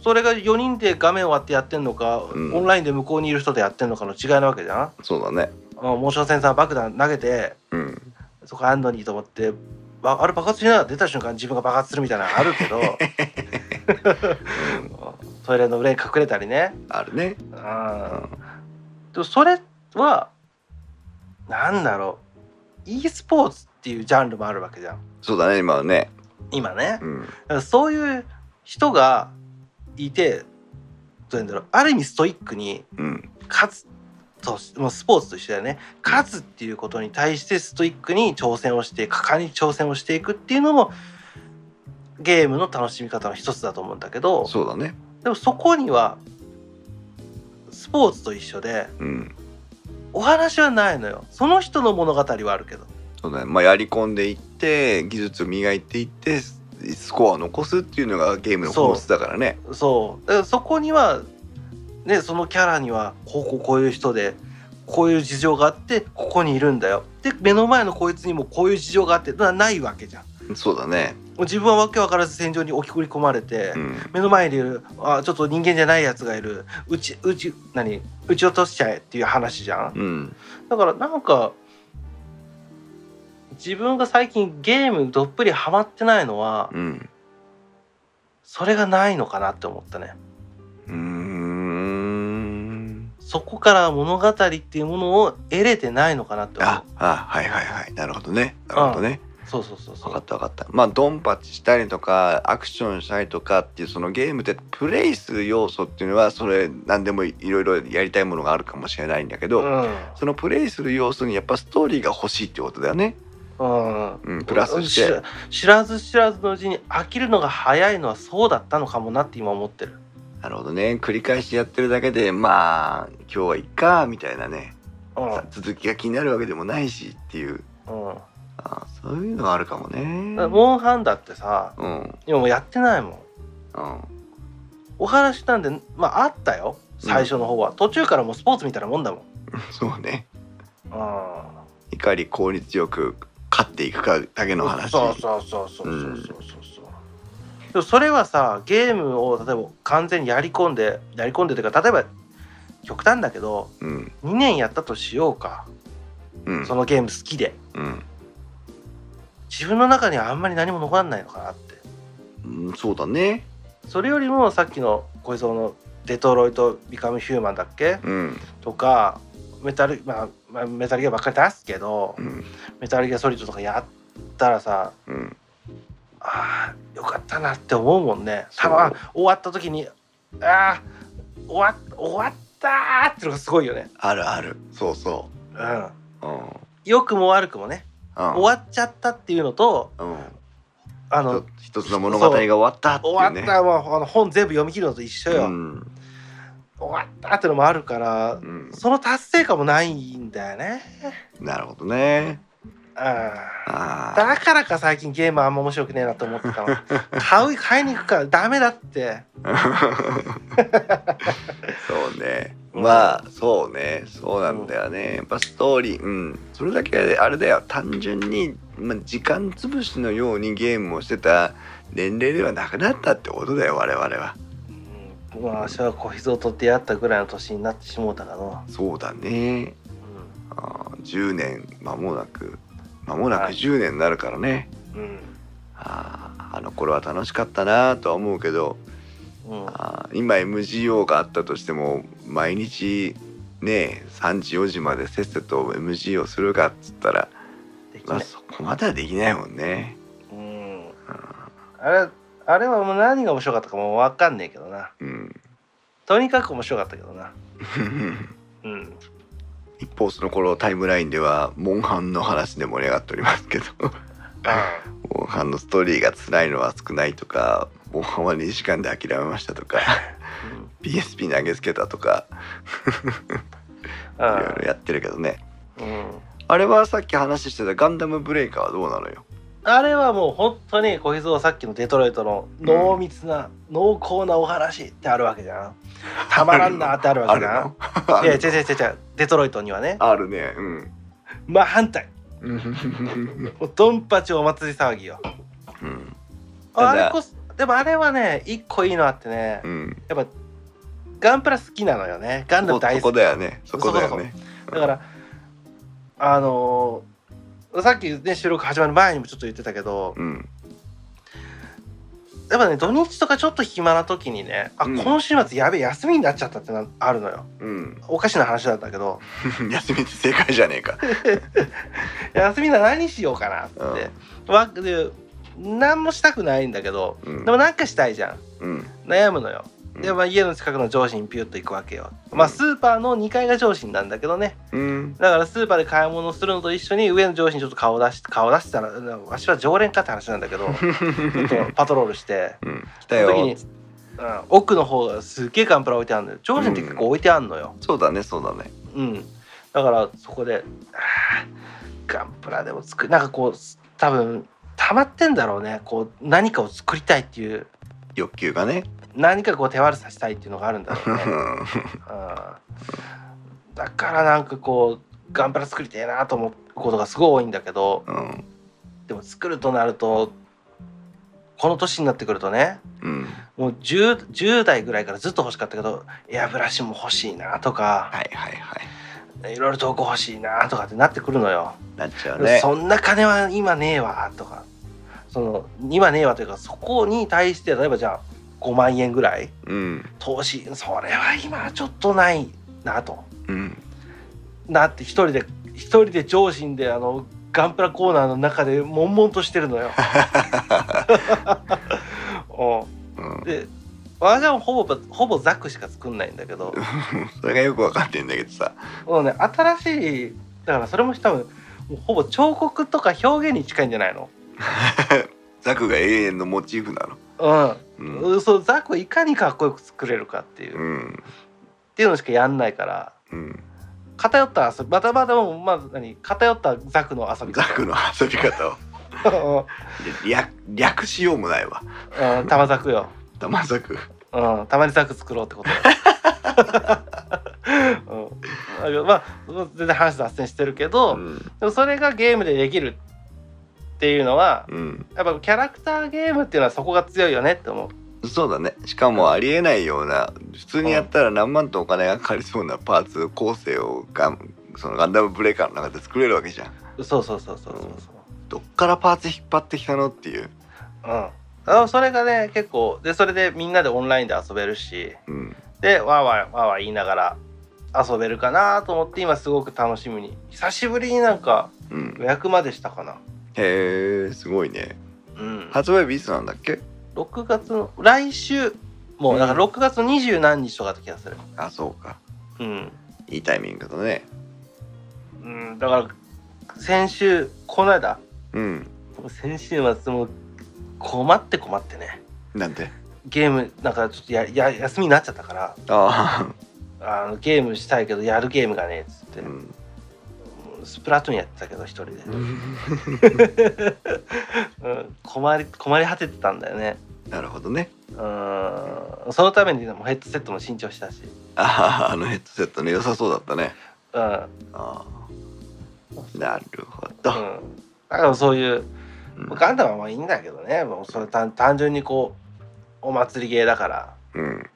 それが4人で画面割ってやってんのか、
うん。
オンラインで向こうにいる人でやってんのかの違いなわけじゃん。
そうだね。
うんモーションセンサー爆弾投げて
うん。
そこあんのにと思ってばあれ爆発しな出た瞬間自分が爆発するみたいなのあるけど (laughs) トイレの裏に隠れたりね。
あるね。
う
うん。
んでもそれはなんだろう。e スポーツっていうジャンルもあるわけじゃん。
そうだね今はね。
今ね。
うん。
そういう人がいてどういうんだろう。ある意味ストイックに
うん。
勝つともうスポーツと一緒だよね。勝つっていうことに対してストイックに挑戦をして果敢に挑戦をしていくっていうのもゲームの楽しみ方の一つだと思うんだけど
そうだね。
でもそこにはスポーツと一緒で
うん。
お話はないのよ。その人の物語はあるけど。
そうだね。まあやり込んでいって技術を磨いていってスコアを残すっていうのがゲームの本質だからね。
そう。だからそこにはねそのキャラにはこうこうこういう人でこういう事情があってここにいるんだよ。で目の前のこいつにもこういう事情があってないわけじゃん。
そうだね。
自分はわけわからず戦場に置き込まれて、
うん。
目の前にいるあちょっと人間じゃないやつがいるうちうち何？撃ち落としちゃえっていう話じゃん。
うん。
だからなんか自分が最近ゲームどっぷりハマってないのは
うん。
それがないのかなって思ったね。
うーん。
そこから物語っていうものを得れてないのかなって思う。
ああはいはいはい。なるほどね。なるほどね。
そうそうそうそう。
分かった分かった。まあドンパチしたりとかアクションしたりとかっていうそのゲームでプレイする要素っていうのはそれ何でもいろいろやりたいものがあるかもしれないんだけど、
うん。
そのプレイする要素にやっぱストーリーが欲しいってことだよね。
うん。
うん、プラスして。
知ら知らず知らずのうちに飽きるのが早いのはそうだったのかもなって今思ってる。
なるほどね。繰り返しやってるだけでまあ今日はいっかみたいなね、
うん。
さ続きが気になるわけでもないしっていう。
うん。
あそういうのはあるかもね。
モンハンだってさ
うん。うん
今もうやってないもん。お話なんでまああったよ。最初の方は、途中からもうスポーツみたいなもんだもん。(laughs)
そうね。
うん。
いかに効率よく勝っていくかだけの話。
そうそうそうそうそうそうそうそう。でもそれはさゲームを例えば完全にやり込んでやり込んでというか例えば極端だけど
うん。
2年やったとしようか。
うん。
そのゲーム好きで。
うん。
自分の中にはあんまり何も残らないのかなって。
うん、そうだね。
それよりもさっきの小磯の「デトロイト・ビカム・ヒューマン」だっけ？
うん。
とかメタル、まあ、まあメタルギアばっかり出すけど
うん。
メタルギアソリッドとかやったらさ
うん。
あーよかったなって思うもんね。多分あ終わった時にあー終わ終わったーってのがすごいよね。
あるある。そうそ
う。ん。
う。うん。
良くも悪くもね
うん。
終わっちゃったっていうのと
うん。
あの
一つの物語が終わったっていうね。
終わったもうあの本全部読み切るのと一緒よ、
うん
終わったってのもあるから
うん、
その達成感もないんだよね
なるほどね。
うん
あ
だからか最近ゲームあんま面白くねえなと思ってたの (laughs) 買う買いに行くからダメだって (laughs)
あ。そうね。まあそうねそうなんだよね。やっぱストーリーうんそれだけあれだよ単純に、まあ、時間潰しのようにゲームをしてた年齢ではなくなったってことだよ我々は。
うんまあ私は小秘蔵と出会ったぐらいの年になってしもうたかな、
そうだね。
う
あー10年間もなく間もなく
はい。
10年になるからね。
んうん。
あーあの頃は楽しかったなとは思うけど
うん。
あー今 MGO があったとしても毎日ね3時4時までせっせと MGO するかっつったら、まあ、
できない、
そこまではできないもんね。
うん、あれあれはもう何が面白かったかも分かんねえけどな。
うん、
とにかく面白かったけどな。うん。
一方その頃タイムラインではモンハンの話で盛り上がっておりますけど。モンハンのストーリーが辛いのは少ないとかモンハンは2時間で諦めましたとか PSP 投げつけたとか。いろいろやってるけどね。
うん。
あれはさっき話してたガンダムブレイカーはどうなのよ？
あれはもう本当に小秘蔵さっきのデトロイトの濃密な、濃厚なお話ってあるわけじゃん。たまらんなってあるわけじゃん。(laughs) いや違う違う違う。デトロイトにはね。
あるね。うん。
まあ反対。(laughs) ドンパチお祭り騒ぎよ。
うん。
ああれこそでもあれはね一個いいのあってね。
うん。
やっぱガンプラ好きなのよね。ガンダム大
そこ
好き
だよね。そこだよね。
だからあのーさっきね収録始まる前にもちょっと言ってたけど
うん。
やっぱね土日とかちょっと暇な時にねあ、
うん。
今週末やべえ休みになっちゃったってなあるのよ。
うん。
おかしな話なんだけど。(laughs)
休みって正解じゃねえか。(laughs)
休みなら何しようかなって、わで何もしたくないんだけど
うん。
でもなんかしたいじゃん。
うん。
悩むのよ。
うん
で、まあ、家の近くの上司にピュッと行くわけよ。まあスーパーの2階が上司なんだけどね。
うん。
だからスーパーで買い物するのと一緒に上の上司にちょっと顔出し顔出したらうんわしは常連かって話なんだけど (laughs) ちょっとパトロールして。
うん。来たよ
その時に、うん、奥の方がすっげえガンプラ置いてあるのよ。上司って結構置いてあるのよ、
そうだねそうだね。
うん。だからそこでガンプラでも作る。なんかこう多分溜まってんだろうね。こう何かを作りたいっていう。
欲求がね
何かこう手悪さしたいっていうのがあるんだろうね、うん、だからなんかこうガンプラ作りたいなと思うことがすごい多いんだけど
うん。
でも作るとなるとこの年になってくるとね
うん。
もう 10, 10代ぐらいからずっと欲しかったけどエアブラシも欲しいなとか
はいはいはい。
いろいろ道具欲しいなとかってなってくるのよ。
なっちゃうね。
そんな金は今ねえわとか。その今ねえわというかそこに対して例えばじゃあ5万円ぐらい。
うん。
投資それは今ちょっとないなと。
うん。
なって一人で一人で上心であのガンプラコーナーの中で悶々としてるのよ。う (laughs)
うん。
んで私はほぼほぼザクしか作んないんだけど。(laughs)
それがよくわかってんだけどさ。
もうね新しいだからそれも多分もうほぼ彫刻とか表現に近いんじゃないの？(laughs)
ザクが永遠のモチーフなの。
うん
うん。
そうザクをいかにかっこよく作れるかっていう、っ
うん。
ていうのしかやんないから。
うん。
偏った遊び。またまたもうまず何？偏ったザクの遊び方。
ザクの遊び方を。略略しようもないわ。
うん玉ザクよ、
玉ザク。
うん、たまにザク作ろうってこと。よ、(laughs) うん、まあ全然話脱線してるけど、
うん。
でもそれがゲームでできるっていうのは
うん。
やっぱキャラクターゲームっていうのはそこが強いよねって思う。
そうだね。しかもありえないような普通にやったら何万とお金がかかりそうなパーツ構成をガンそのガンダムブレーカーの中で作れるわけじゃん。
そうそうそうそうそう
どっからパーツ引っ張ってきたのっていう。
そううん。あそれがね結構でそれでみんなでオンラインで遊べるし。
うん。
でわーわーわーわー言いながら遊べるかなと思って今すごく楽しみに。久しぶりになんか
うん。
予約までしたかな
へえすごいね。
うん。
発売日いつなんだっけ
？6月の来週もうだから6月の二十何日とかだった気がする。
あそうか。
うん、
いいタイミングだね。
うん、だから先週この間。
うん。
先週末もう困って困ってね。
なんて？
ゲームなんかちょっとやや休みになっちゃったから。
あ
あのゲームしたいけどやるゲームがねえっつって、
あうん
スプラトゥーンやってたけど一人で、うん、(laughs) 困り困り果ててたんだよね。
なるほどね。
うん。そのためにもヘッドセットも新調したし、
あああのヘッドセットね良さそうだったね。
うん。うん、
ああ。なるほど、
だからそういう
うん。
ガンダムはまあいいんだけどね。もうそれ単単純にこうお祭りゲーだから、
うん。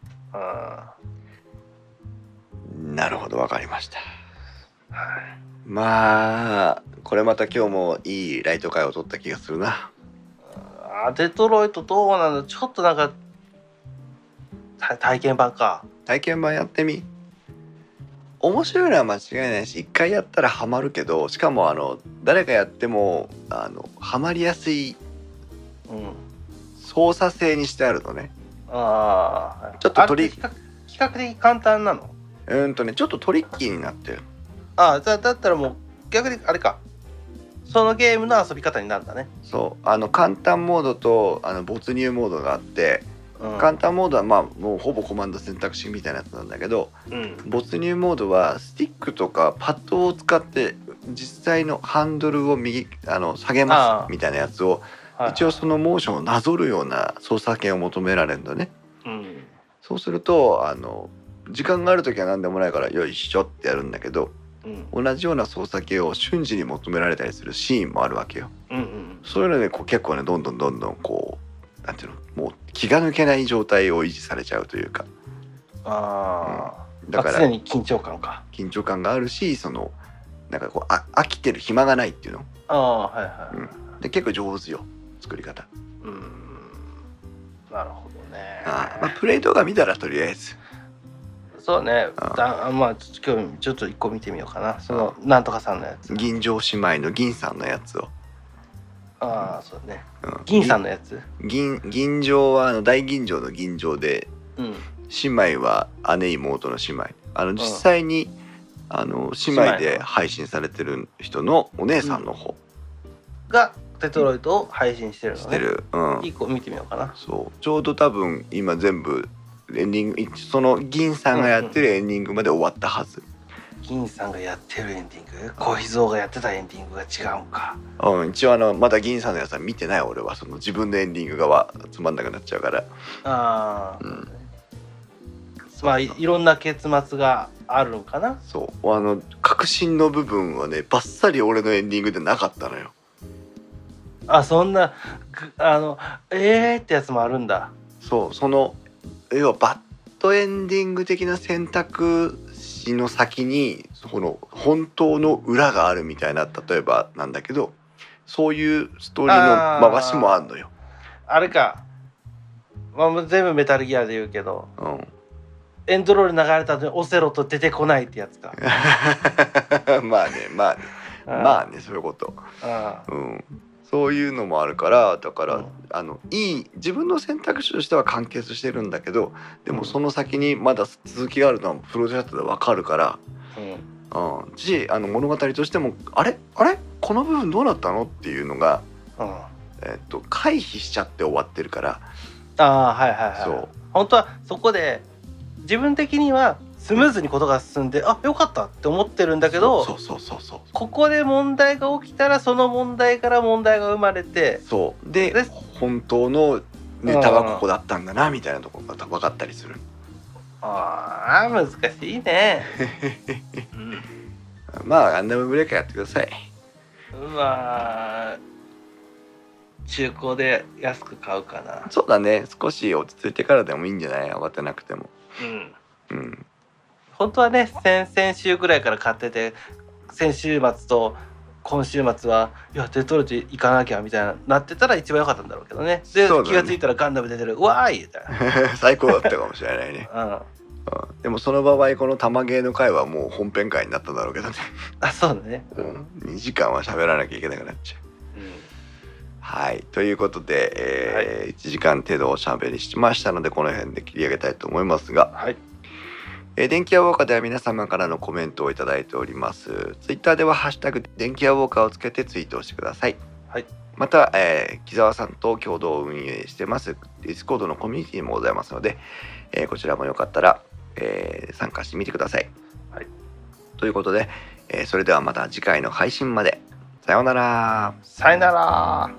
うん、
なるほどわかりました。
はい
まあこれまた今日もいいライト会を取った気がするな。
あデトロイトどうなんだちょっとなんかた体験版か。
体験版やってみ。面白いのは間違いないし一回やったらハマるけどしかもあの誰がやってもあのハマりやすい
うん。
操作性にしてあるのね。
ああ
ちょっと取り
比較比較的簡単なの？
うーんとねちょっとトリッキーになってる
ああだだったらもう逆にあれか。そのゲームの遊び方になるんだね、
そう。あの簡単モードとあの没入モードがあって
うん、
簡単モードはまあもうほぼコマンド選択肢みたいなやつなんだけど
うん。
没入モードはスティックとかパッドを使って実際のハンドルを右あの下げますみたいなやつを
はい。
一応そのモーションをなぞるような操作権を求められるのね。
うん。
そうするとあの時間がある時は何でもないからよいしょってやるんだけど
うん。
同じような操作系を瞬時に求められたりするシーンもあるわけよ。
うんうん。
そういうのでこう結構ねどんどんどんどんこうなんていうのもう気が抜けない状態を維持されちゃうというか。
ああ、
だから
常に緊張感か。
緊張感があるしそのなんかこうあ飽きてる暇がないっていうの。
ああはいはい、
うん。で結構上手よ作り方。
うん。なるほどね。
あまあ、プレイ動画見たらとりあえず
そうね。
あ
だまあちょっと今日ちょっと一個見てみようかな。そのなんとかさんのやつ。
銀城姉妹の銀さんのやつを。
ああそうね。
うん。
銀さんのやつ？
銀銀城はあの大銀城の銀城で
うん。
姉妹は姉妹の姉妹。あの実際に、あの姉妹で配信されてる人のお姉さんの方。
がデトロイトを配信してるのね。
してる、うん。
一個見てみようかな。
そう。ちょうど多分今全部エンディングその銀さんがやってるエンディングまで終わったはず、
銀さんがやってるエンディング？小秘蔵がやってたエンディングが違うんか。
うん、一応あのまだ銀さんのやつは見てない俺は。その自分のエンディングがはつまんなくなっちゃうから。
ああ、
うん。
まあいいろんな結末があるんかな。
そう。あの確信の部分はねバッサリ俺のエンディングでなかったのよ。
あそんなぐあのえーってやつもあるんだ。
そうその要はバッドエンディング的な選択肢の先にこの本当の裏があるみたいな例えばなんだけどそういうストーリーの回しもあんのよ。
あれか、まあ、もう全部メタルギアで言うけど
うん、
エンドロール流れた後にオセロと出てこないってやつか。
まあねまあね。まあねそういうこと、
あ
うん、そういうのもあるからだから、
うん。
あのいい自分の選択肢としては完結してるんだけどでもその先にまだ続きがあるのはプロジェクトでわかるから。
うん。
うん、しあの物語としてもあれ？あれ？この部分どうなったの？っていうのが、
うん。
えっと回避しちゃって終わってるから、
ああはいはいはい。
そう。
本当はそこで自分的にはスムーズにことが進んであよかったって思ってるんだけど
そうそうそうそう。
ここで問題が起きたらその問題から問題が生まれて
そう。で
で
本当のネタはここだったんだなみたいなところが分かったりする。
ああ難しいね、(laughs)
まあガンダムブレーカーやってください。
うん、まあ中古で安く買うかな。
そうだね。少し落ち着いてからでもいいんじゃない？慌てなくても。
うん。
うん
本当はね先々週ぐらいから買ってて先週末と今週末はいやデトロイト行かなきゃみたいななってたら一番良かったんだろうけどね。で
ね。
気が付いたらガンダム出てる。うわーい!みたい (laughs)
最高だったかもしれないね、
な、(laughs) うん、
うん、でもその場合この玉芸の回はもう本編回になっただろうけどね、(laughs)
あそうだね。
うん、2時間は喋らなきゃいけなくなっちゃう。
うん。
はい。ということで、えー1時間程度おしゃべりしましたのでこの辺で切り上げたいと思いますが、
はい
えー電気屋ウォーカーでは皆様からのコメントをいただいております。ツイッターでは「ハッシュタグ電気屋ウォーカー」をつけてツイートをしてください。
はい。
また、えー木澤さんと共同運営してます。ディスコードのコミュニティもございますので、えーこちらもよかったら、えー参加してみてください、
はい。
ということで、えーそれではまた次回の配信まで。さようなら。
さよなら